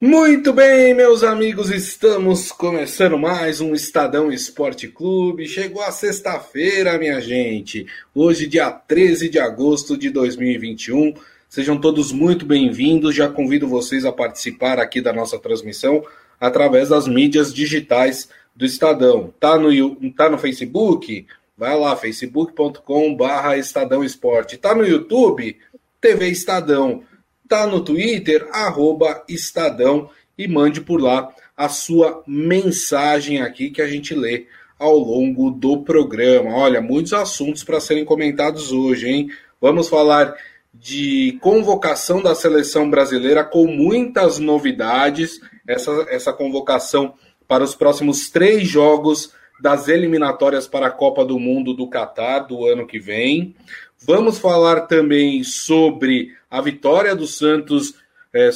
Muito bem, meus amigos, estamos começando mais um Estadão Esporte Clube. Chegou a sexta-feira, minha gente. Hoje, dia 13 de agosto de 2021. Sejam todos muito bem-vindos. Já convido vocês a participar aqui da nossa transmissão através das mídias digitais do Estadão. Tá no, tá no Facebook? Vai lá, facebook.com/barra Estadão Esporte. Tá no YouTube? TV Estadão tá no Twitter, arroba Estadão, e mande por lá a sua mensagem aqui que a gente lê ao longo do programa. Olha, muitos assuntos para serem comentados hoje, hein? Vamos falar de convocação da seleção brasileira com muitas novidades. Essa, essa convocação para os próximos três jogos das eliminatórias para a Copa do Mundo do Catar do ano que vem. Vamos falar também sobre a vitória do Santos é,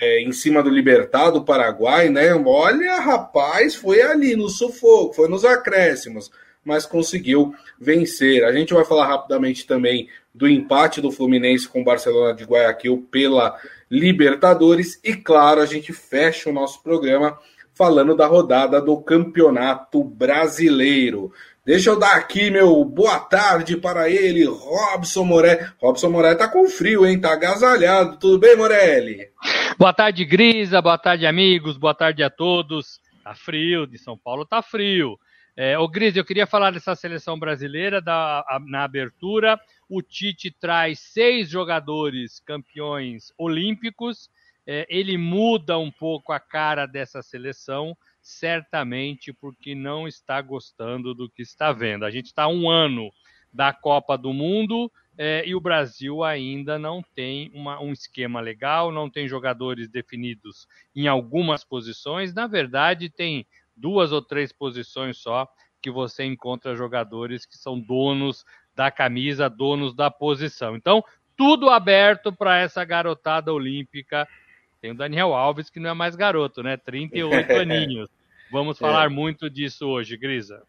é, em cima do Libertar do Paraguai, né? Olha, rapaz, foi ali no sufoco, foi nos acréscimos, mas conseguiu vencer. A gente vai falar rapidamente também do empate do Fluminense com o Barcelona de Guayaquil pela Libertadores e, claro, a gente fecha o nosso programa falando da rodada do Campeonato Brasileiro. Deixa eu dar aqui meu boa tarde para ele, Robson Morelli. Robson Morelli tá com frio, hein? Tá agasalhado. Tudo bem, Morelli? Boa tarde, Grisa. Boa tarde, amigos. Boa tarde a todos. Tá frio, de São Paulo tá frio. É, ô, Gris, eu queria falar dessa seleção brasileira da, a, na abertura. O Tite traz seis jogadores campeões olímpicos. É, ele muda um pouco a cara dessa seleção certamente porque não está gostando do que está vendo. A gente está um ano da Copa do Mundo é, e o Brasil ainda não tem uma, um esquema legal, não tem jogadores definidos em algumas posições. Na verdade, tem duas ou três posições só que você encontra jogadores que são donos da camisa, donos da posição. Então, tudo aberto para essa garotada olímpica. Tem o Daniel Alves, que não é mais garoto, né? 38 aninhos. Vamos falar é. muito disso hoje, Grisa.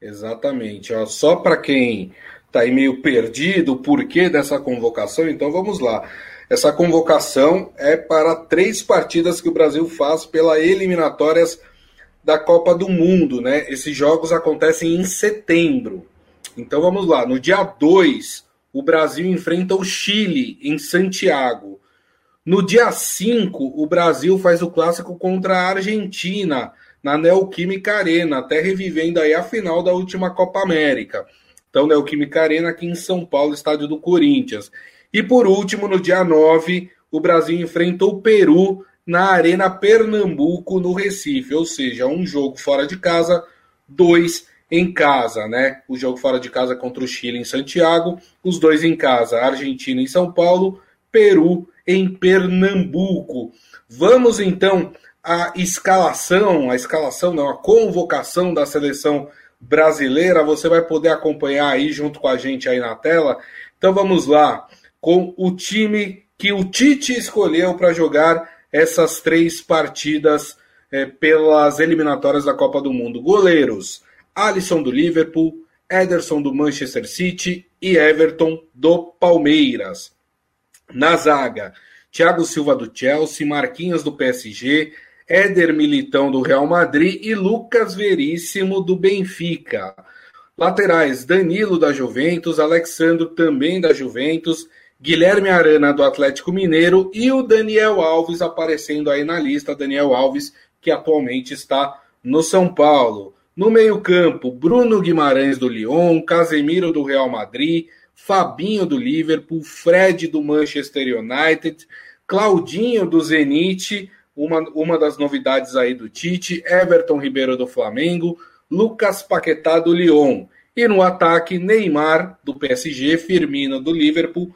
Exatamente. Ó, só para quem está aí meio perdido o porquê dessa convocação, então vamos lá. Essa convocação é para três partidas que o Brasil faz pela eliminatórias da Copa do Mundo, né? Esses jogos acontecem em setembro. Então vamos lá. No dia 2, o Brasil enfrenta o Chile em Santiago. No dia 5, o Brasil faz o clássico contra a Argentina na Neoquímica Arena, até revivendo aí a final da última Copa América. Então, Neoquímica Arena aqui em São Paulo, estádio do Corinthians. E por último, no dia 9, o Brasil enfrenta o Peru na Arena Pernambuco, no Recife. Ou seja, um jogo fora de casa, dois em casa, né? O jogo fora de casa contra o Chile em Santiago, os dois em casa, Argentina em São Paulo, Peru em Pernambuco. Vamos então a escalação, a escalação não, a convocação da seleção brasileira, você vai poder acompanhar aí junto com a gente aí na tela. Então vamos lá, com o time que o Tite escolheu para jogar essas três partidas é, pelas eliminatórias da Copa do Mundo. Goleiros: Alisson do Liverpool, Ederson do Manchester City e Everton do Palmeiras. Na zaga, Thiago Silva do Chelsea, Marquinhos do PSG, Éder Militão do Real Madrid e Lucas Veríssimo do Benfica. Laterais: Danilo da Juventus, Alexandro também da Juventus, Guilherme Arana do Atlético Mineiro e o Daniel Alves aparecendo aí na lista. Daniel Alves, que atualmente está no São Paulo. No meio-campo, Bruno Guimarães do Lyon, Casemiro do Real Madrid, Fabinho do Liverpool, Fred do Manchester United, Claudinho do Zenit, uma, uma das novidades aí do Tite, Everton Ribeiro do Flamengo, Lucas Paquetá do Lyon. E no ataque, Neymar do PSG, Firmino do Liverpool,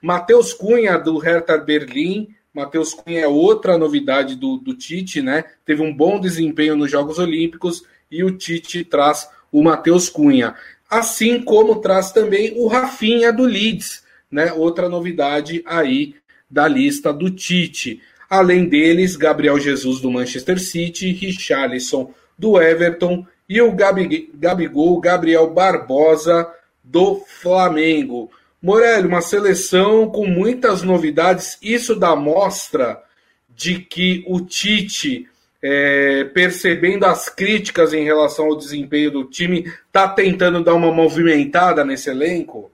Matheus Cunha do Hertha Berlim. Matheus Cunha é outra novidade do, do Tite, né? Teve um bom desempenho nos Jogos Olímpicos e o Tite traz o Matheus Cunha. Assim como traz também o Rafinha do Leeds, né? Outra novidade aí da lista do Tite. Além deles, Gabriel Jesus do Manchester City, Richarlison do Everton e o Gabi, Gabigol Gabriel Barbosa do Flamengo. Morelli, uma seleção com muitas novidades, isso dá mostra de que o Tite, é, percebendo as críticas em relação ao desempenho do time, está tentando dar uma movimentada nesse elenco?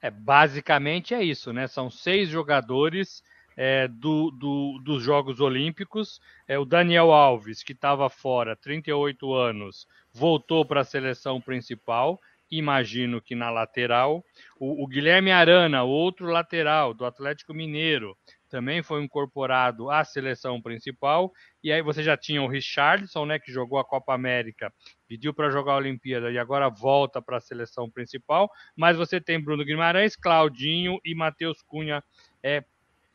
É, basicamente é isso, né? São seis jogadores é, do, do, dos Jogos Olímpicos. É, o Daniel Alves, que estava fora, 38 anos, voltou para a seleção principal, imagino que na lateral. O, o, Guilherme Arana, outro lateral do Atlético Mineiro, também foi incorporado à seleção principal. E aí você já tinha o Richardson, né, que jogou a Copa América, pediu para jogar a Olimpíada e agora volta para a seleção principal. Mas você tem Bruno Guimarães, Claudinho e Matheus Cunha é,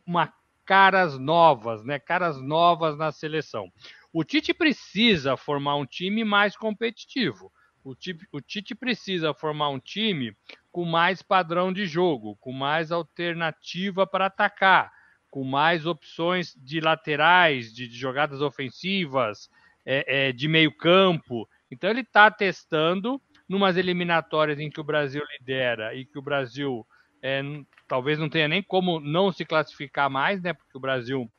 uma caras novas, né? Caras novas na seleção. O Tite precisa formar um time mais competitivo. O Tite, o Tite precisa formar um time com mais padrão de jogo, com mais alternativa para atacar, com mais opções de laterais, de, de jogadas ofensivas, é, é, de meio campo. Então ele está testando numas eliminatórias em que o Brasil lidera e que o Brasil é, talvez não tenha nem como não se classificar mais, né? Porque o Brasil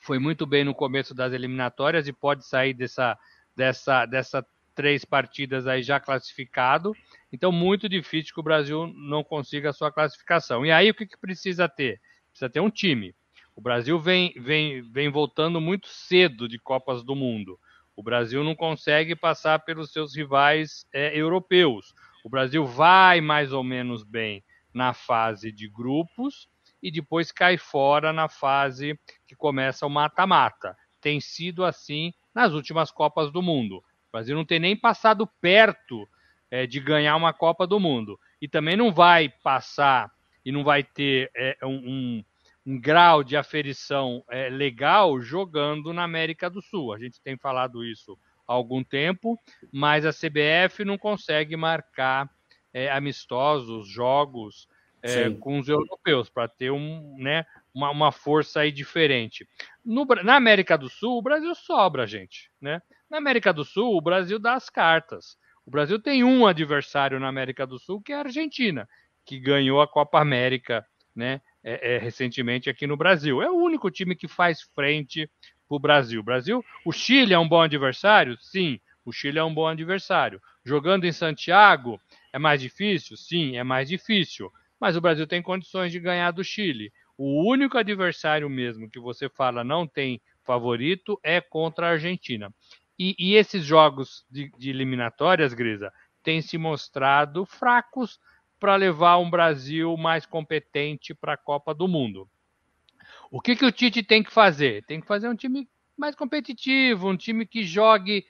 foi muito bem no começo das eliminatórias e pode sair dessa, dessa, dessa três partidas aí já classificado. Então, muito difícil que o Brasil não consiga a sua classificação. E aí, o que, que precisa ter? Precisa ter um time. O Brasil vem, vem, vem voltando muito cedo de Copas do Mundo. O Brasil não consegue passar pelos seus rivais é, europeus. O Brasil vai mais ou menos bem na fase de grupos e depois cai fora na fase que começa o mata-mata. Tem sido assim nas últimas Copas do Mundo. O Brasil não tem nem passado perto é, de ganhar uma Copa do Mundo. E também não vai passar e não vai ter é, um, um, um, grau de aferição é, legal jogando na América do Sul. A gente tem falado isso há algum tempo, mas a CBF não consegue marcar é, amistosos, jogos é, com os europeus, para ter um, né, uma, uma, força aí diferente. No, na América do Sul, o Brasil sobra, gente. Né? Na América do Sul, o Brasil dá as cartas. O Brasil tem um adversário na América do Sul, que é a Argentina, que ganhou a Copa América né, é, é, recentemente aqui no Brasil. É o único time que faz frente para o Brasil. Brasil. O Chile é um bom adversário? Sim, o Chile é um bom adversário. Jogando em Santiago, é mais difícil? Sim, é mais difícil. Mas o Brasil tem condições de ganhar do Chile. O único adversário mesmo que você fala não tem favorito é contra a Argentina. E, e esses jogos de, de eliminatórias, Grisa, têm se mostrado fracos para levar um Brasil mais competente para a Copa do Mundo. O que, que o Tite tem que fazer? Tem que fazer um time mais competitivo, um time que jogue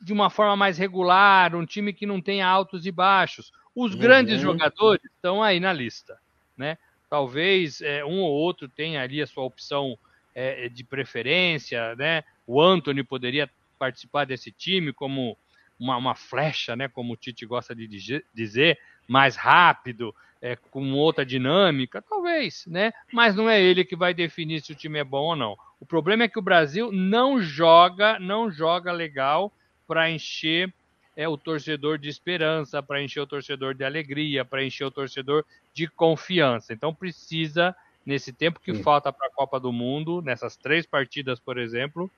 de uma forma mais regular, um time que não tenha altos e baixos. Os uhum. grandes jogadores estão aí na lista, né? Talvez é, um ou outro tenha ali a sua opção é, de preferência, né? O Anthony poderia participar desse time como uma, uma flecha, né? Como o Tite gosta de dizer, mais rápido, é, com outra dinâmica, talvez, né? Mas não é ele que vai definir se o time é bom ou não. O problema é que o Brasil não joga, não joga legal para encher é, o torcedor de esperança, para encher o torcedor de alegria, para encher o torcedor de confiança. Então precisa, nesse tempo que Sim. falta para a Copa do Mundo, nessas três partidas, por exemplo,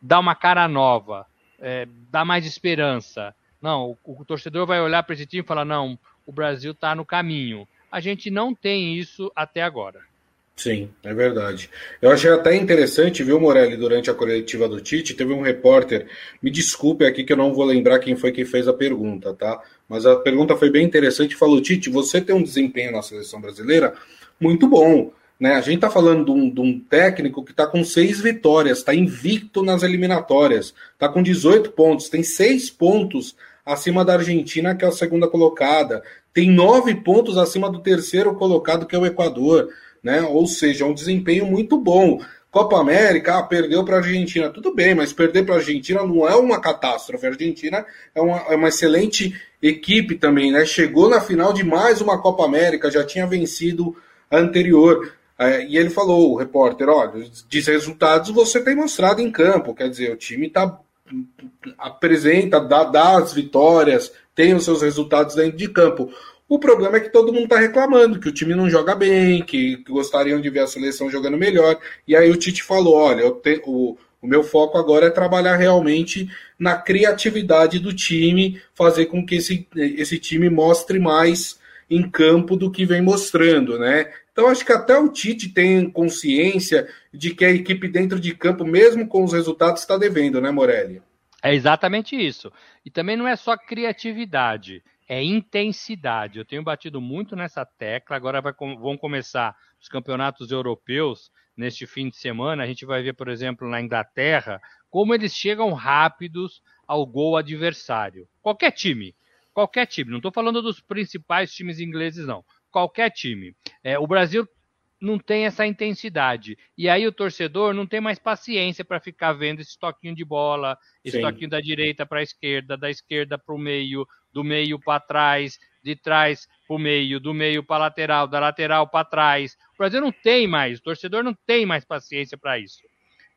dar uma cara nova, é, dar mais esperança. Não, o, o torcedor vai olhar para esse time e falar: não, o Brasil está no caminho. A gente não tem isso até agora. Sim, é verdade. Eu achei até interessante, viu, Morelli, durante a coletiva do Tite, teve um repórter, me desculpe aqui que eu não vou lembrar quem foi que fez a pergunta, tá? Mas a pergunta foi bem interessante, falou, Tite, você tem um desempenho na seleção brasileira muito bom, né? A gente tá falando de um, de um técnico que tá com seis vitórias, tá invicto nas eliminatórias, tá com 18 pontos, tem seis pontos acima da Argentina, que é a segunda colocada, tem nove pontos acima do terceiro colocado, que é o Equador, né? Ou seja, um desempenho muito bom. Copa América, ah, perdeu para a Argentina, tudo bem, mas perder para a Argentina não é uma catástrofe. A Argentina é uma, é uma excelente equipe também, né? Chegou na final de mais uma Copa América, já tinha vencido a anterior. É, e ele falou, o repórter, olha, de resultados você tem mostrado em campo, quer dizer, o time tá, apresenta, dá, dá as vitórias, tem os seus resultados dentro de campo. O problema é que todo mundo está reclamando que o time não joga bem, que, que, gostariam de ver a seleção jogando melhor. E aí o Tite falou: olha, te, o, o meu foco agora é trabalhar realmente na criatividade do time, fazer com que esse, esse time mostre mais em campo do que vem mostrando, né? Então acho que até o Tite tem consciência de que a equipe dentro de campo, mesmo com os resultados, está devendo, né, Morelli? É exatamente isso. E também não é só criatividade, é intensidade. Eu tenho batido muito nessa tecla. Agora vai, vão começar os campeonatos europeus neste fim de semana. A gente vai ver, por exemplo, na Inglaterra, como eles chegam rápidos ao gol adversário. Qualquer time, qualquer time. Não estou falando dos principais times ingleses, não. Qualquer time. É, o Brasil não tem essa intensidade. E aí o torcedor não tem mais paciência para ficar vendo esse toquinho de bola, esse Sim. toquinho da direita para a esquerda, da esquerda para o meio, do meio para trás, de trás para o meio, do meio para lateral, da lateral para trás. O Brasil não tem mais, o torcedor não tem mais paciência para isso.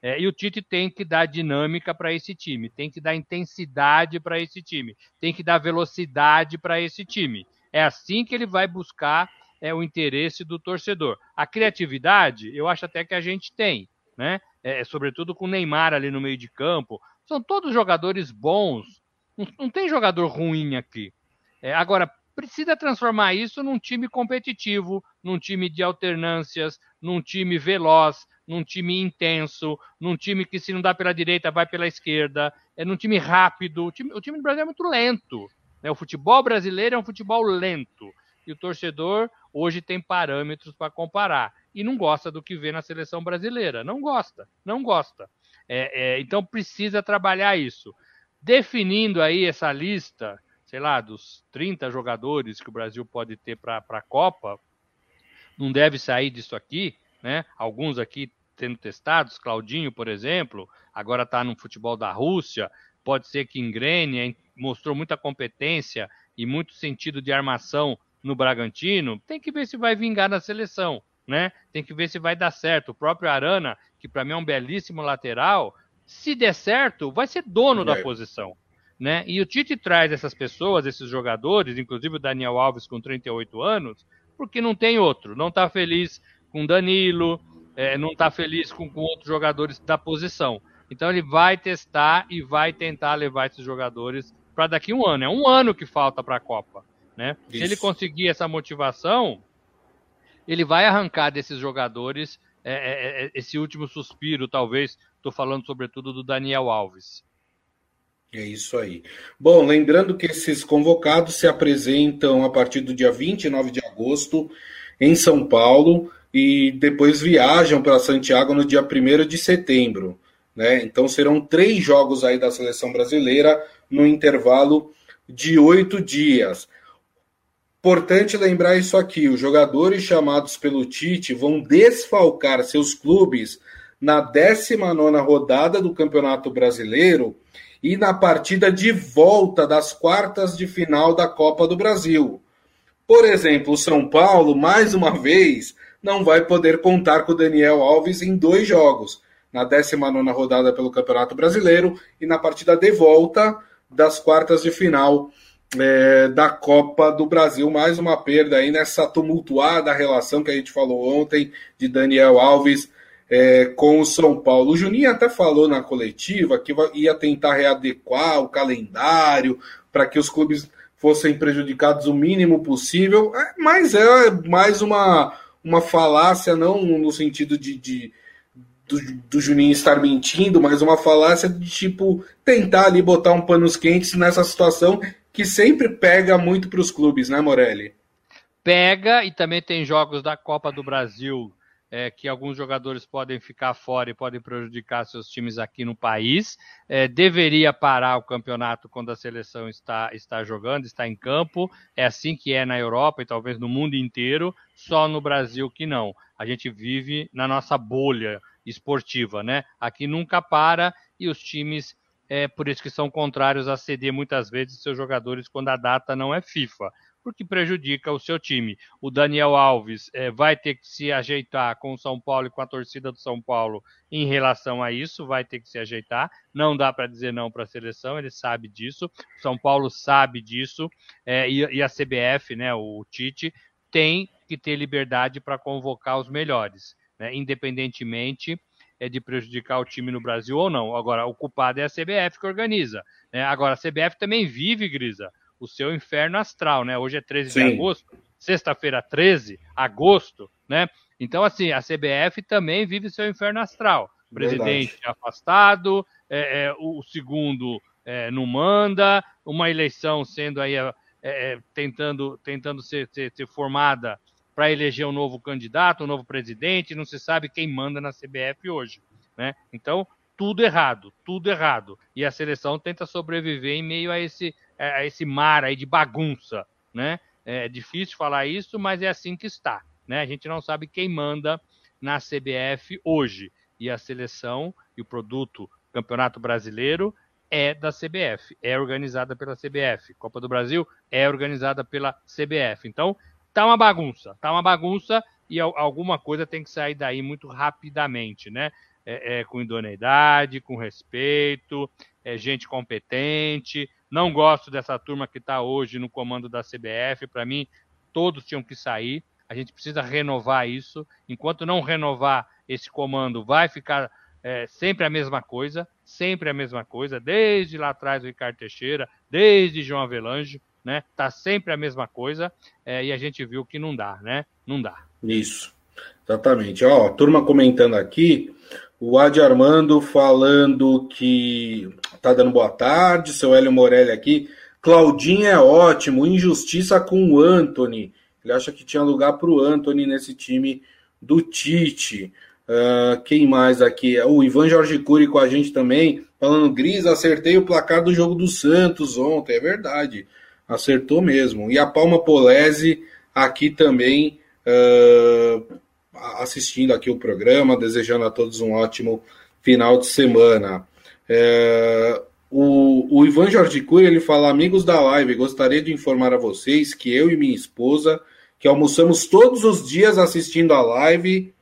É, e o Tite tem que dar dinâmica para esse time, tem que dar intensidade para esse time, tem que dar velocidade para esse time. É assim que ele vai buscar é, o interesse do torcedor. A criatividade, eu acho até que a gente tem, né? É, sobretudo com o Neymar ali no meio de campo. São todos jogadores bons. Não, tem jogador ruim aqui. É, agora, precisa transformar isso num time competitivo, num time de alternâncias, num time veloz, num time intenso, num time que se não dá pela direita vai pela esquerda, é num time rápido. O time, o time do Brasil é muito lento. Né? O futebol brasileiro é um futebol lento. E o torcedor hoje tem parâmetros para comparar. E não gosta do que vê na seleção brasileira. Não gosta, não gosta. É, é, então precisa trabalhar isso. Definindo aí essa lista, sei lá, dos 30 jogadores que o Brasil pode ter para a Copa, não deve sair disso aqui, né? Alguns aqui sendo testados, Claudinho, por exemplo, agora está no futebol da Rússia, pode ser que engrene, mostrou muita competência e muito sentido de armação no Bragantino, tem que ver se vai vingar na seleção, né? Tem que ver se vai dar certo. O próprio Arana, que para mim é um belíssimo lateral, se der certo, vai ser dono da posição. Né? E o Tite traz essas pessoas, esses jogadores, inclusive o Daniel Alves com 38 anos, porque não tem outro. Não está feliz com Danilo, é, não está feliz com, com outros jogadores da posição. Então ele vai testar e vai tentar levar esses jogadores para daqui a um ano. É um ano que falta para a Copa. Né? Se ele conseguir essa motivação, ele vai arrancar desses jogadores é, é, é esse último suspiro, talvez. Estou falando sobretudo do Daniel Alves. É isso aí. Bom, lembrando que esses convocados se apresentam a partir do dia 29 de agosto em São Paulo e depois viajam para Santiago no dia 1 de setembro. Né? Então serão três jogos aí da seleção brasileira no intervalo de oito dias. Importante lembrar isso aqui: os jogadores chamados pelo Tite vão desfalcar seus clubes na 19 rodada do Campeonato Brasileiro e na partida de volta das quartas de final da Copa do Brasil. Por exemplo, o São Paulo, mais uma vez, não vai poder contar com o Daniel Alves em dois jogos, na 19 rodada pelo Campeonato Brasileiro e na partida de volta das quartas de final é, da Copa do Brasil. Mais uma perda aí nessa tumultuada relação que a gente falou ontem de Daniel Alves é, com o São Paulo. O Juninho até falou na coletiva que ia tentar readequar o calendário para que os clubes fossem prejudicados o mínimo possível, é, mas é mais uma, uma falácia, não no sentido de, de do, do, Juninho estar mentindo, mas uma falácia de tipo tentar ali botar um panos quentes nessa situação que sempre pega muito para os clubes, né, Morelli? Pega e também tem jogos da Copa do Brasil é, que alguns jogadores podem ficar fora e podem prejudicar seus times aqui no país. É, deveria parar o campeonato quando a seleção está, está jogando, está em campo. É assim que é na Europa e talvez no mundo inteiro, só no Brasil que não. A gente vive na nossa bolha esportiva, né? Aqui nunca para e os times é por isso que são contrários a ceder muitas vezes seus jogadores quando a data não é FIFA. Porque prejudica o seu time. O Daniel Alves é, vai ter que se ajeitar com o São Paulo e com a torcida do São Paulo em relação a isso, vai ter que se ajeitar. Não dá para dizer não para a seleção, ele sabe disso. O São Paulo sabe disso é, e, e a CBF, né, o Tite, tem que ter liberdade para convocar os melhores, né, independentemente é de prejudicar o time no Brasil ou não. Agora, o culpado é a CBF que organiza. Né? Agora, a CBF também vive, Grisa, o seu inferno astral, né? Hoje é 13 Sim. de agosto, sexta-feira 13, agosto, né? Então, assim, a CBF também vive seu inferno astral. O presidente Verdade. afastado, é, é, o segundo é, não manda, uma eleição sendo aí é, é, tentando, tentando ser, ser, ser formada para eleger um novo candidato, um novo presidente, não se sabe quem manda na CBF hoje. Né? Então, tudo errado, tudo errado. E a seleção tenta sobreviver em meio a esse, a esse mar aí de bagunça. Né? É difícil falar isso, mas é assim que está. Né? A gente não sabe quem manda na CBF hoje. E a seleção e o produto Campeonato Brasileiro é da CBF, é organizada pela CBF. Copa do Brasil é organizada pela CBF. Então, tá uma bagunça, tá uma bagunça e alguma coisa tem que sair daí muito rapidamente, né? É, é, com idoneidade, com respeito, é, gente competente. Não gosto dessa turma que está hoje no comando da CBF. Para mim, todos tinham que sair. A gente precisa renovar isso. Enquanto não renovar esse comando, vai ficar é, sempre a mesma coisa, sempre a mesma coisa, desde lá atrás o Ricardo Teixeira, desde João Avelange né? Tá sempre a mesma coisa é, e a gente viu que não dá, né? Não dá. Isso, exatamente. Ó, turma comentando aqui, o Adi Armando falando que tá dando boa tarde, seu Hélio Morelli aqui. Claudinho é ótimo, injustiça com o Anthony. Ele acha que tinha lugar para o Anthony nesse time do Tite. Uh, quem mais aqui? O Ivan Jorge Cury com a gente também, falando, Gris, acertei o placar do jogo do Santos ontem. É verdade. Acertou mesmo. E a Palma Polese aqui também uh, assistindo aqui o programa, desejando a todos um ótimo final de semana. Uh, o, o, Ivan Jorge Cury, ele fala, amigos da live, gostaria de informar a vocês que eu e minha esposa, que almoçamos todos os dias assistindo a live,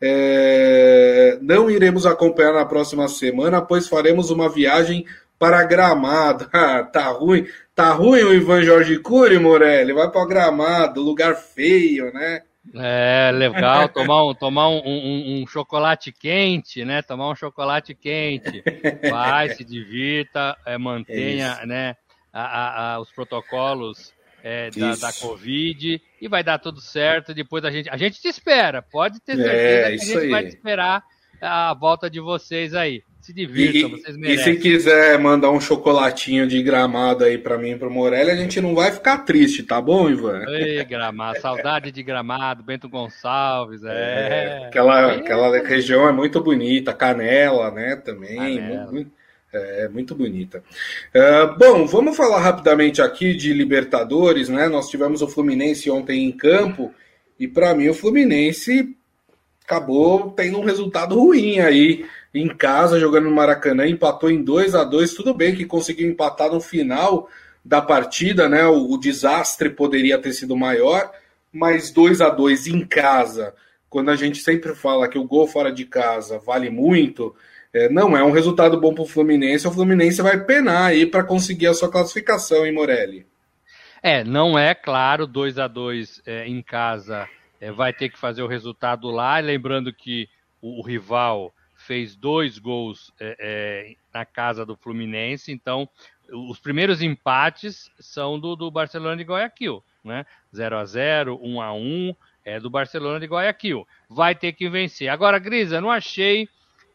é, não iremos acompanhar na próxima semana, pois faremos uma viagem para Gramado. Ah, tá ruim. Tá ruim o Ivan Jorge Cury, Morelli? Vai para Gramado, lugar feio, né? É, legal, tomar, um, tomar um, um, um, chocolate quente, né? Tomar um chocolate quente. Vai, se divirta, é, mantenha é né, a, a, a, os protocolos é, da, da, Covid e vai dar tudo certo. Depois a gente. A gente te espera, pode ter certeza é, que a gente aí. vai te esperar a volta de vocês aí. Se divirtam, e, vocês merecem. E se quiser mandar um chocolatinho de gramado aí para mim pro Morelli, a gente não vai ficar triste, tá bom, Ivan? Ei, gramado, saudade de gramado, Bento Gonçalves, é. é aquela, é. aquela região é muito bonita, Canela, né, também. Canela. Muito, é muito bonita. Uh, bom, vamos falar rapidamente aqui de Libertadores, né? Nós tivemos o Fluminense ontem em campo e para mim o Fluminense acabou tendo um resultado ruim aí em casa, jogando no Maracanã, empatou em 2 a 2 Tudo bem que conseguiu empatar no final da partida, né? O, o desastre poderia ter sido maior, mas 2 a 2 em casa, quando a gente sempre fala que o gol fora de casa vale muito, é, não é um resultado bom para o Fluminense. O Fluminense vai penar aí para conseguir a sua classificação, hein, Morelli? É, não é claro, 2 a 2 é, em casa é, vai ter que fazer o resultado lá. Lembrando que o, o rival fez dois gols é, é, na casa do Fluminense, então os primeiros empates são do, do Barcelona de Guayaquil, né? 0 a 0 1 a 1 é do Barcelona de Guayaquil. Vai ter que vencer. Agora, Grisa, não achei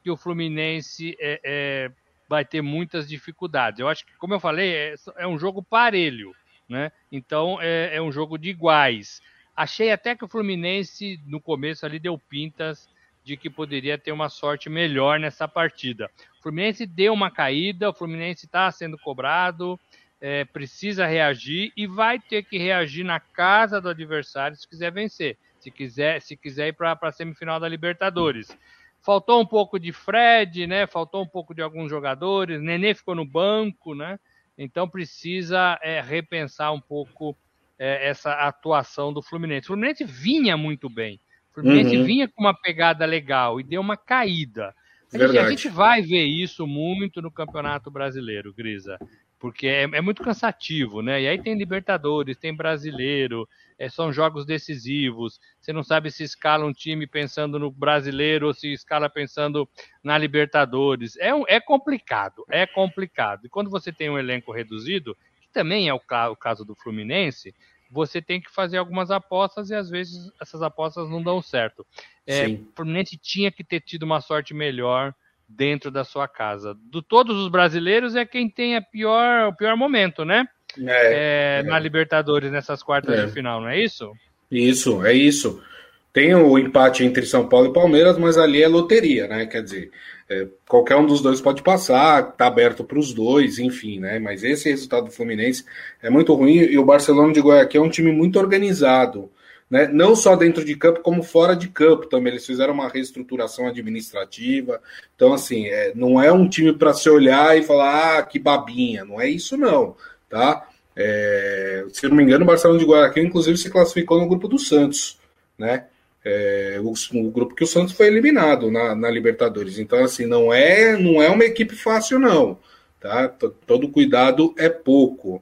que o Fluminense é, é, vai ter muitas dificuldades. Eu acho que, como eu falei, é, é um jogo parelho, né? Então é, é um jogo de iguais. Achei até que o Fluminense, no começo ali, deu pintas de que poderia ter uma sorte melhor nessa partida. O Fluminense deu uma caída, o Fluminense está sendo cobrado, é, precisa reagir e vai ter que reagir na casa do adversário se quiser vencer, se quiser, se quiser ir para a semifinal da Libertadores. Faltou um pouco de Fred, né? Faltou um pouco de alguns jogadores. Nenê ficou no banco, né? Então precisa é, repensar um pouco é, essa atuação do Fluminense. O Fluminense vinha muito bem. O Fluminense uhum. vinha com uma pegada legal e deu uma caída. A gente, a gente, vai ver isso muito no Campeonato Brasileiro, Grisa, porque é, é muito cansativo, né? E aí tem Libertadores, tem Brasileiro, é, são jogos decisivos. Você não sabe se escala um time pensando no Brasileiro ou se escala pensando na Libertadores. É, um, é complicado, é complicado. E quando você tem um elenco reduzido, também é o, caso do Fluminense, você tem que fazer algumas apostas e às vezes essas apostas não dão certo. É, o Fluminense tinha que ter tido uma sorte melhor dentro da sua casa. De todos os brasileiros é quem tem a pior, o pior momento, né? É, é, é. Na Libertadores nessas quartas é. de final, não é isso? Isso, é isso. Tem o empate entre São Paulo e Palmeiras, mas ali é loteria, né? Quer dizer, é, qualquer um dos dois pode passar, tá aberto para os dois, enfim, né? Mas esse resultado do Fluminense é muito ruim e o Barcelona de Guayaquil é um time muito organizado, né? Não só dentro de campo, como fora de campo também. Eles fizeram uma reestruturação administrativa. Então, assim, é, não é um time para se olhar e falar, ah, que babinha. Não é isso, não, tá? É, se não me engano, o Barcelona de Guayaquil, inclusive, se classificou no grupo do Santos, né? É, o, o, grupo que o Santos foi eliminado na, na, Libertadores. Então, assim, não é, não é uma equipe fácil, não. Tá? Todo cuidado é pouco.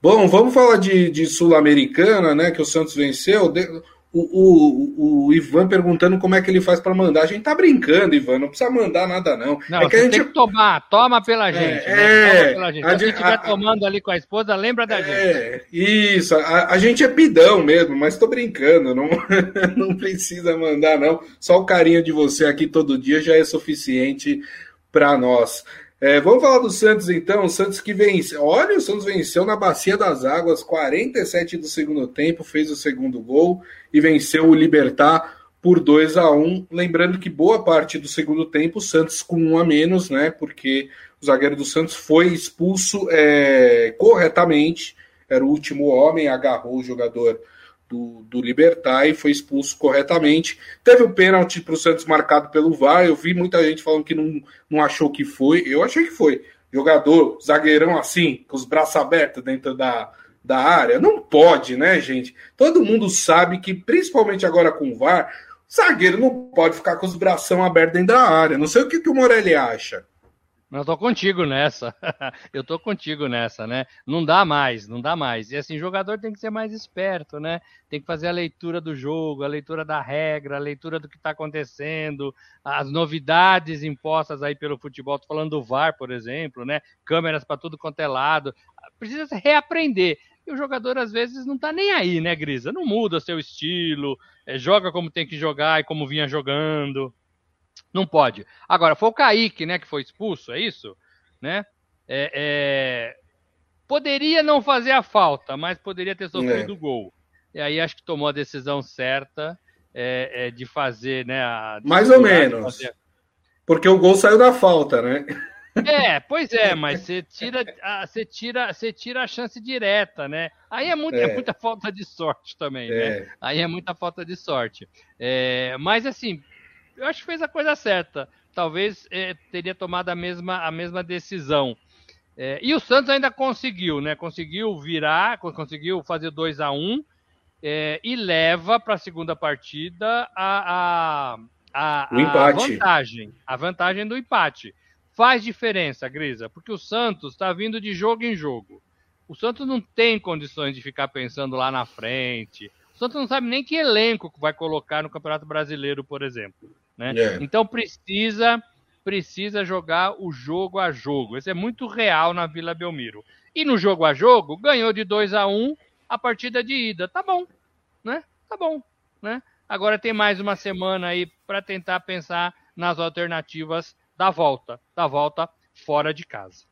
Bom, vamos falar de, de Sul-Americana, né? Que o Santos venceu o, o, o, Ivan perguntando como é que ele faz para mandar. A gente tá brincando, Ivan, não precisa mandar nada, não. Não, é que a gente... tem que tomar, toma pela é, gente. É, né? toma pela gente. Se a gente estiver tomando ali com a esposa, lembra da é, gente. Isso, a, a, gente é pidão mesmo, mas tô brincando, não, não precisa mandar, não. Só o carinho de você aqui todo dia já é suficiente para nós. É, vamos falar do Santos então. O Santos que vence. Olha, o Santos venceu na Bacia das Águas, 47 do segundo tempo, fez o segundo gol e venceu o Libertar por 2 a 1 Lembrando que boa parte do segundo tempo, o Santos com um a menos, né? Porque o zagueiro do Santos foi expulso é, corretamente, era o último homem, agarrou o jogador do, do Libertar e foi expulso corretamente. Teve o pênalti para o Santos marcado pelo VAR. Eu vi muita gente falando que não, não achou que foi. Eu achei que foi. Jogador, zagueirão assim, com os braços abertos dentro da, da área. Não pode, né, gente? Todo mundo sabe que, principalmente agora com o VAR, zagueiro não pode ficar com os bração abertos dentro da área. Não sei o que, que o Morelli acha. Eu tô contigo nessa. eu tô contigo nessa, né? Não dá mais, não dá mais. E assim, jogador tem que ser mais esperto, né? Tem que fazer a leitura do jogo, a leitura da regra, a leitura do que está acontecendo, as novidades impostas aí pelo futebol. Tô falando do VAR, por exemplo, né? Câmeras para tudo quanto é lado. Precisa reaprender. E o jogador, às vezes, não tá nem aí, né, Grisa? Não muda seu estilo, é, joga como tem que jogar e como vinha jogando. Não pode. Agora, foi o Kaique, né, que foi expulso, é isso? Né? É, é... Poderia não fazer a falta, mas poderia ter sofrido o é. gol. E aí acho que tomou a decisão certa é, é, de fazer, né? A, Mais ou menos. Fazer... Porque o gol saiu da falta, né? É, pois é, mas você tira, você tira, você tira a chance direta, né? Aí é, muito, é. é muita falta de sorte também, né? Aí é muita falta de sorte. mas assim, eu acho que fez a coisa certa. Talvez é, teria tomado a mesma, a mesma decisão. É, e o Santos ainda conseguiu, né? Conseguiu virar, conseguiu fazer 2 a 1 um, é, e leva para a segunda partida a, a, a, a vantagem. A vantagem do empate. Faz diferença, Grisa, porque o Santos está vindo de jogo em jogo. O Santos não tem condições de ficar pensando lá na frente. O Santos não sabe nem que elenco vai colocar no Campeonato Brasileiro, por exemplo. Né? É. Então precisa precisa jogar o jogo a jogo. Isso é muito real na Vila Belmiro. E no jogo a jogo, ganhou de 2 a 1 um a partida de ida. Tá bom, né? Tá bom, né? Agora tem mais uma semana aí para tentar pensar nas alternativas da volta, da volta fora de casa.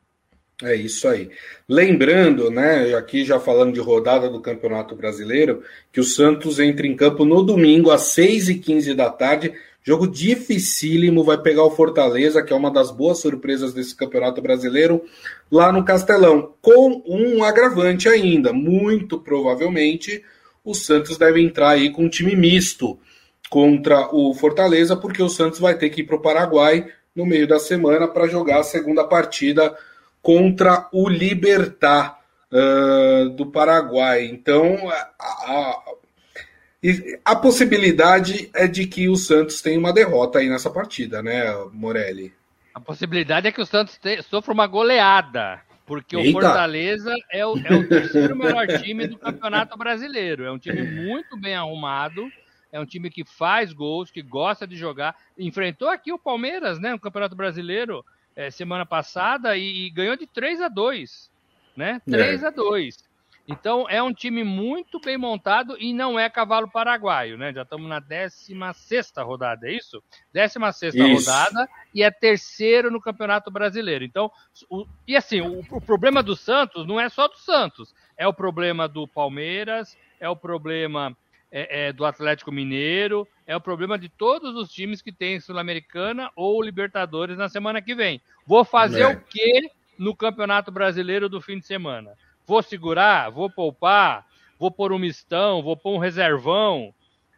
É isso aí. Lembrando, né, aqui já falando de rodada do Campeonato Brasileiro, que o Santos entra em campo no domingo às 6h15 da tarde Jogo dificílimo, vai pegar o Fortaleza, que é uma das boas surpresas desse Campeonato Brasileiro, lá no Castelão, com um agravante ainda. Muito provavelmente o Santos deve entrar aí com um time misto contra o Fortaleza, porque o Santos vai ter que ir para o Paraguai no meio da semana para jogar a segunda partida contra o Libertar. uh, do Paraguai. Então, a, a, a, possibilidade é de que o Santos tenha uma derrota aí nessa partida, né, Morelli? A possibilidade é que o Santos te, sofra uma goleada. Porque Eita. o Fortaleza é o, é o terceiro melhor time do Campeonato Brasileiro. É um time muito bem arrumado, é um time que faz gols, que gosta de jogar. Enfrentou aqui o Palmeiras, né, no Campeonato Brasileiro, é, semana passada, e, e, ganhou de 3 a 2 né? 3 é. a 2 então é um time muito bem montado e não é cavalo paraguaio, né? Já estamos na 16 rodada, é isso? 16 rodada e é terceiro no Campeonato Brasileiro. Então, o, e assim, o, o, problema do Santos não é só do Santos, é o problema do Palmeiras, é o problema é, é, do Atlético Mineiro, é o problema de todos os times que têm Sul-Americana ou Libertadores na semana que vem. Vou fazer é. o quê no Campeonato Brasileiro do fim de semana? Vou segurar? Vou poupar? Vou pôr um mistão? Vou pôr um reservão?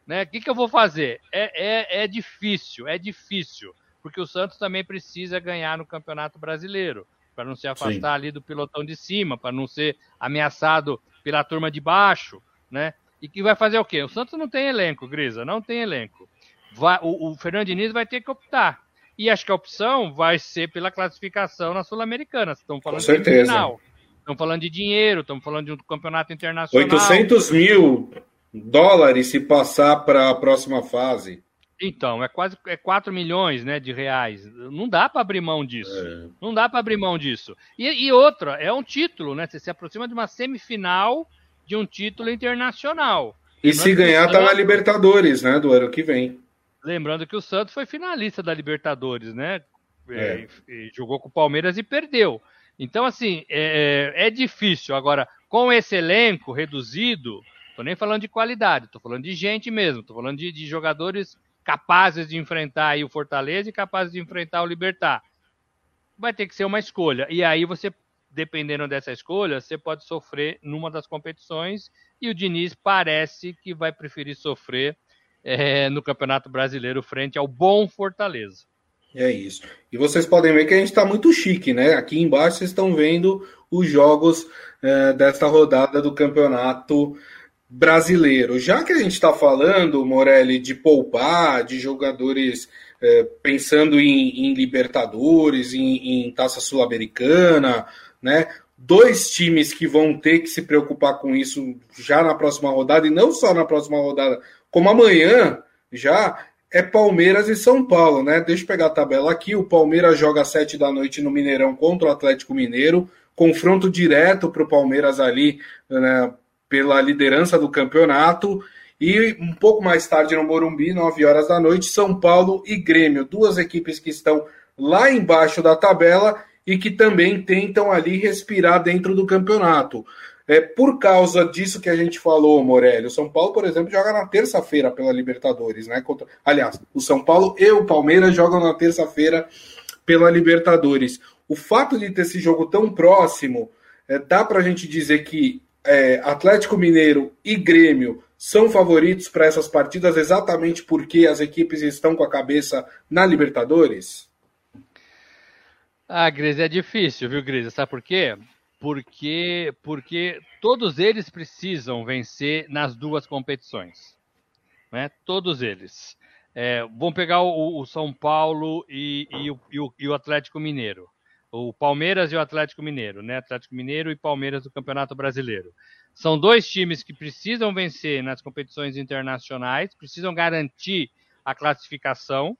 Né? O que, que eu vou fazer? É, é, é difícil, é difícil, porque o Santos também precisa ganhar no Campeonato Brasileiro, para não se afastar Sim. ali do pilotão de cima, para não ser ameaçado pela turma de baixo, né? E que vai fazer o quê? O Santos não tem elenco, Grisa, não tem elenco. Vai, o, o Fernando Diniz vai ter que optar. E acho que a opção vai ser pela classificação na Sul-Americana. Estão falando Com certeza. de final. Estamos falando de dinheiro, estamos falando de um campeonato internacional. 800 mil dólares se passar para a próxima fase. Então, é quase é 4 milhões né, de reais. Não dá para abrir mão disso. É. Não dá para abrir mão disso. E, e, outra, é um título, né? Você se aproxima de uma semifinal de um título internacional. E se ganhar, tá na Libertadores, né? Do ano que vem. Lembrando que o Santos foi finalista da Libertadores, né? É. E, e jogou com o Palmeiras e perdeu. Então, assim, é, é, é difícil. Agora, com esse elenco reduzido, tô nem falando de qualidade, tô falando de gente mesmo, tô falando de, de jogadores capazes de enfrentar o Fortaleza e capazes de enfrentar o Libertar. Vai ter que ser uma escolha. E aí você, dependendo dessa escolha, você pode sofrer numa das competições e o Diniz parece que vai preferir sofrer é, no Campeonato Brasileiro frente ao bom Fortaleza. É isso. E vocês podem ver que a gente está muito chique, né? Aqui embaixo vocês estão vendo os jogos é, desta rodada do campeonato brasileiro. Já que a gente está falando, Morelli, de poupar, de jogadores é, pensando em, em Libertadores, em, em Taça Sul-Americana, né? Dois times que vão ter que se preocupar com isso já na próxima rodada, e não só na próxima rodada, como amanhã já é Palmeiras e São Paulo, né? Deixa eu pegar a tabela aqui. O Palmeiras joga às sete da noite no Mineirão contra o Atlético Mineiro. Confronto direto para o Palmeiras ali, né, pela liderança do campeonato. E um pouco mais tarde no Morumbi, 9 horas da noite, São Paulo e Grêmio. Duas equipes que estão lá embaixo da tabela e que também tentam ali respirar dentro do campeonato. É, por causa disso que a gente falou, Morelli, o São Paulo, por exemplo, joga na terça-feira pela Libertadores, né? Contra... Aliás, o São Paulo e o Palmeiras jogam na terça-feira pela Libertadores. O fato de ter esse jogo tão próximo, é, dá para a gente dizer que é, Atlético Mineiro e Grêmio são favoritos para essas partidas exatamente porque as equipes estão com a cabeça na Libertadores? Ah, Gris, é difícil, viu, Gris? Sabe por quê? Porque, porque todos eles precisam vencer nas duas competições. Né? Todos eles. É, vamos pegar o, o São Paulo e, e, o, e, o, e, o, Atlético Mineiro. O Palmeiras e o Atlético Mineiro, né? Atlético Mineiro e Palmeiras do Campeonato Brasileiro. São dois times que precisam vencer nas competições internacionais, precisam garantir a classificação,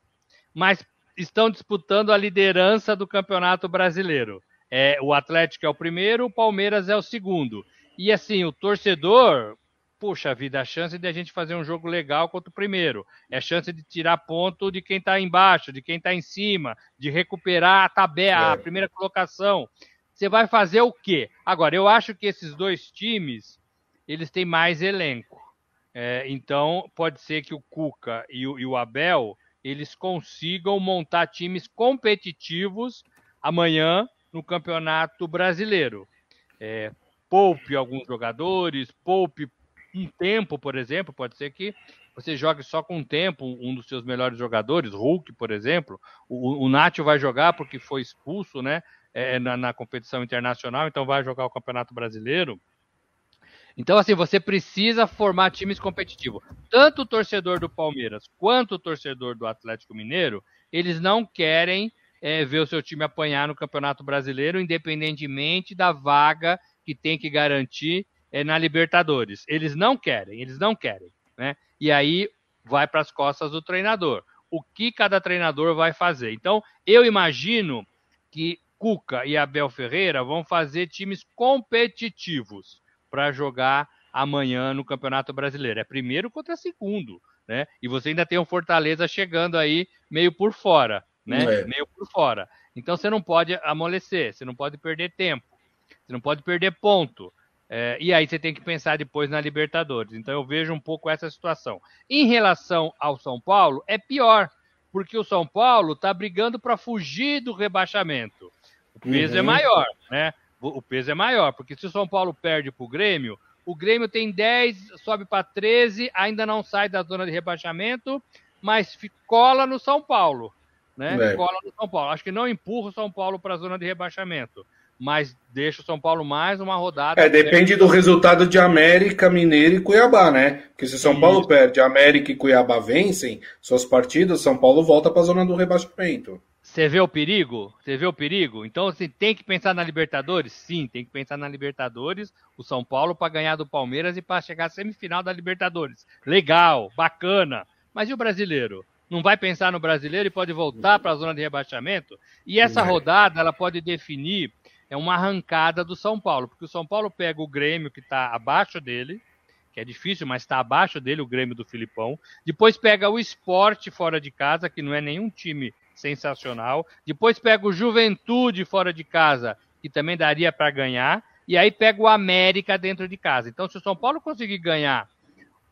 mas estão disputando a liderança do Campeonato Brasileiro. É, o Atlético é o primeiro, o Palmeiras é o segundo. E assim, o torcedor, puxa vida, a chance de a gente fazer um jogo legal contra o primeiro. É a chance de tirar ponto de quem está embaixo, de quem está em cima, de recuperar a tabela, é. a primeira colocação. Você vai fazer o quê? Agora, eu acho que esses dois times, eles têm mais elenco. É, então, pode ser que o Cuca e o, e o Abel, eles consigam montar times competitivos amanhã no Campeonato Brasileiro. É, poupe alguns jogadores, poupe um tempo, por exemplo, pode ser que você jogue só com o tempo um dos seus melhores jogadores, Hulk, por exemplo. O, o Nacho vai jogar porque foi expulso, né? É, na, na competição internacional, então vai jogar o Campeonato Brasileiro. Então, assim, você precisa formar times competitivos. Tanto o torcedor do Palmeiras quanto o torcedor do Atlético Mineiro, eles não querem é, ver o seu time apanhar no Campeonato Brasileiro, independentemente da vaga que tem que garantir é, na Libertadores. Eles não querem, eles não querem. Né? E aí vai para as costas do treinador. O que cada treinador vai fazer? Então, eu imagino que Cuca e Abel Ferreira vão fazer times competitivos para jogar amanhã no Campeonato Brasileiro. É primeiro contra segundo, né? E você ainda tem o Fortaleza chegando aí meio por fora, né? É. Meio por fora. Então você não pode amolecer, você não pode perder tempo, você não pode perder ponto. É, e aí você tem que pensar depois na Libertadores. Então eu vejo um pouco essa situação. Em relação ao São Paulo, é pior, porque o São Paulo está brigando para fugir do rebaixamento. O peso é uhum. é maior, né? o peso é maior, porque se o São Paulo perde para o Grêmio, o Grêmio tem 10, sobe para 13, ainda não sai da zona de rebaixamento, mas cola no São Paulo. Né? É. Cola no São Paulo. Acho que não empurra o São Paulo para a zona de rebaixamento, mas deixa o São Paulo mais uma rodada. É, depende do resultado de América, Mineiro e Cuiabá, né? Porque se São Paulo perde, América e Cuiabá vencem suas partidas, São Paulo volta para a zona do rebaixamento. Você vê o perigo? Você vê o perigo? Então, assim, tem que pensar na Libertadores? Sim, tem que pensar na Libertadores, o São Paulo para ganhar do Palmeiras e para chegar à semifinal da Libertadores. Legal, bacana. Mas e o brasileiro? Não vai pensar no brasileiro e pode voltar para a zona de rebaixamento? E essa rodada, ela pode definir é uma arrancada do São Paulo, porque o São Paulo pega o Grêmio, que está abaixo dele, que é difícil, mas está abaixo dele, o Grêmio do Filipão. Depois pega o esporte fora de casa, que não é nenhum time sensacional. Depois pega o Juventude fora de casa, que também daria para ganhar. E aí pega o América dentro de casa. Então, se o São Paulo conseguir ganhar,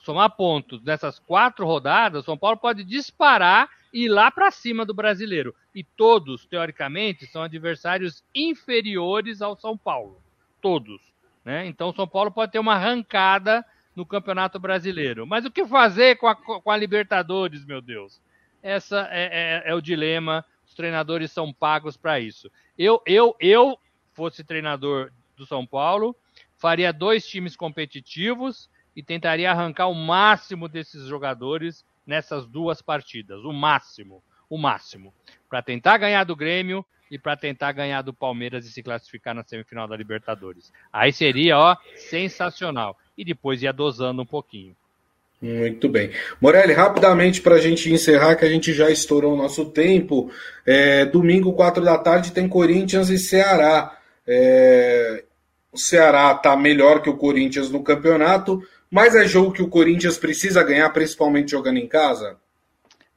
somar pontos nessas quatro rodadas, o São Paulo pode disparar e ir lá para cima do brasileiro. E todos, teoricamente, são adversários inferiores ao São Paulo. Todos. Né? Então, o São Paulo pode ter uma arrancada no Campeonato Brasileiro. Mas o que fazer com a, com a Libertadores, meu Deus? essa é, é, é o dilema. Os treinadores são pagos para isso. Eu, eu, eu fosse treinador do São Paulo, faria dois times competitivos e tentaria arrancar o máximo desses jogadores nessas duas partidas, o máximo, o máximo, para tentar ganhar do Grêmio e para tentar ganhar do Palmeiras e se classificar na semifinal da Libertadores. Aí seria, ó, sensacional. E depois ia dosando um pouquinho. Muito bem. Morelli, rapidamente para a gente encerrar, que a gente já estourou o nosso tempo. É, domingo, 4 da tarde, tem Corinthians e Ceará. É, o Ceará está melhor que o Corinthians no campeonato, mas é jogo que o Corinthians precisa ganhar, principalmente jogando em casa?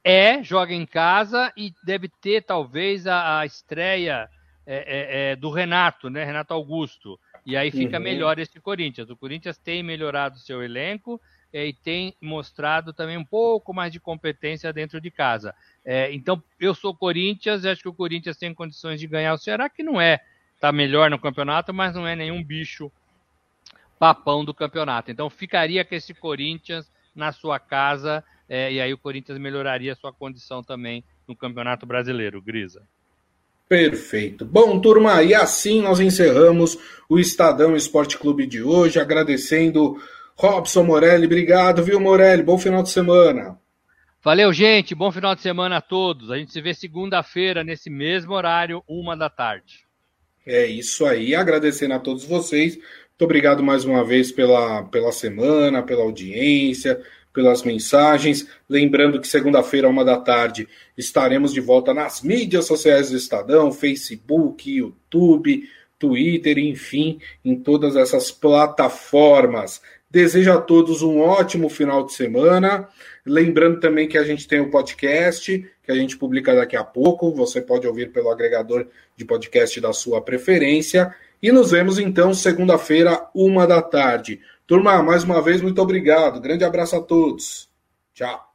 É, joga em casa e deve ter talvez a, a estreia é, é, é do Renato, né? Renato Augusto. E aí fica uhum. melhor esse Corinthians. O Corinthians tem melhorado seu elenco é, e tem mostrado também um pouco mais de competência dentro de casa. É, então, eu sou Corinthians e acho que o Corinthians tem condições de ganhar o Ceará, que não é, tá melhor no campeonato, mas não é nenhum bicho papão do campeonato. Então, ficaria com esse Corinthians na sua casa é, e aí o Corinthians melhoraria a sua condição também no Campeonato Brasileiro, Grisa. Perfeito. Bom, turma, e assim nós encerramos o Estadão Esporte Clube de hoje, agradecendo Robson Morelli, obrigado, viu, Morelli? Bom final de semana. Valeu, gente. Bom final de semana a todos. A gente se vê segunda-feira, nesse mesmo horário, uma da tarde. É isso aí. Agradecendo a todos vocês. Muito obrigado mais uma vez pela, pela semana, pela audiência, pelas mensagens. Lembrando que segunda-feira, uma da tarde, estaremos de volta nas mídias sociais do Estadão, Facebook, YouTube, Twitter, enfim, em todas essas plataformas. Desejo a todos um ótimo final de semana. Lembrando também que a gente tem o podcast, que a gente publica daqui a pouco. Você pode ouvir pelo agregador de podcast da sua preferência. E nos vemos então segunda-feira, uma da tarde. Turma, mais uma vez, muito obrigado. Grande abraço a todos. Tchau.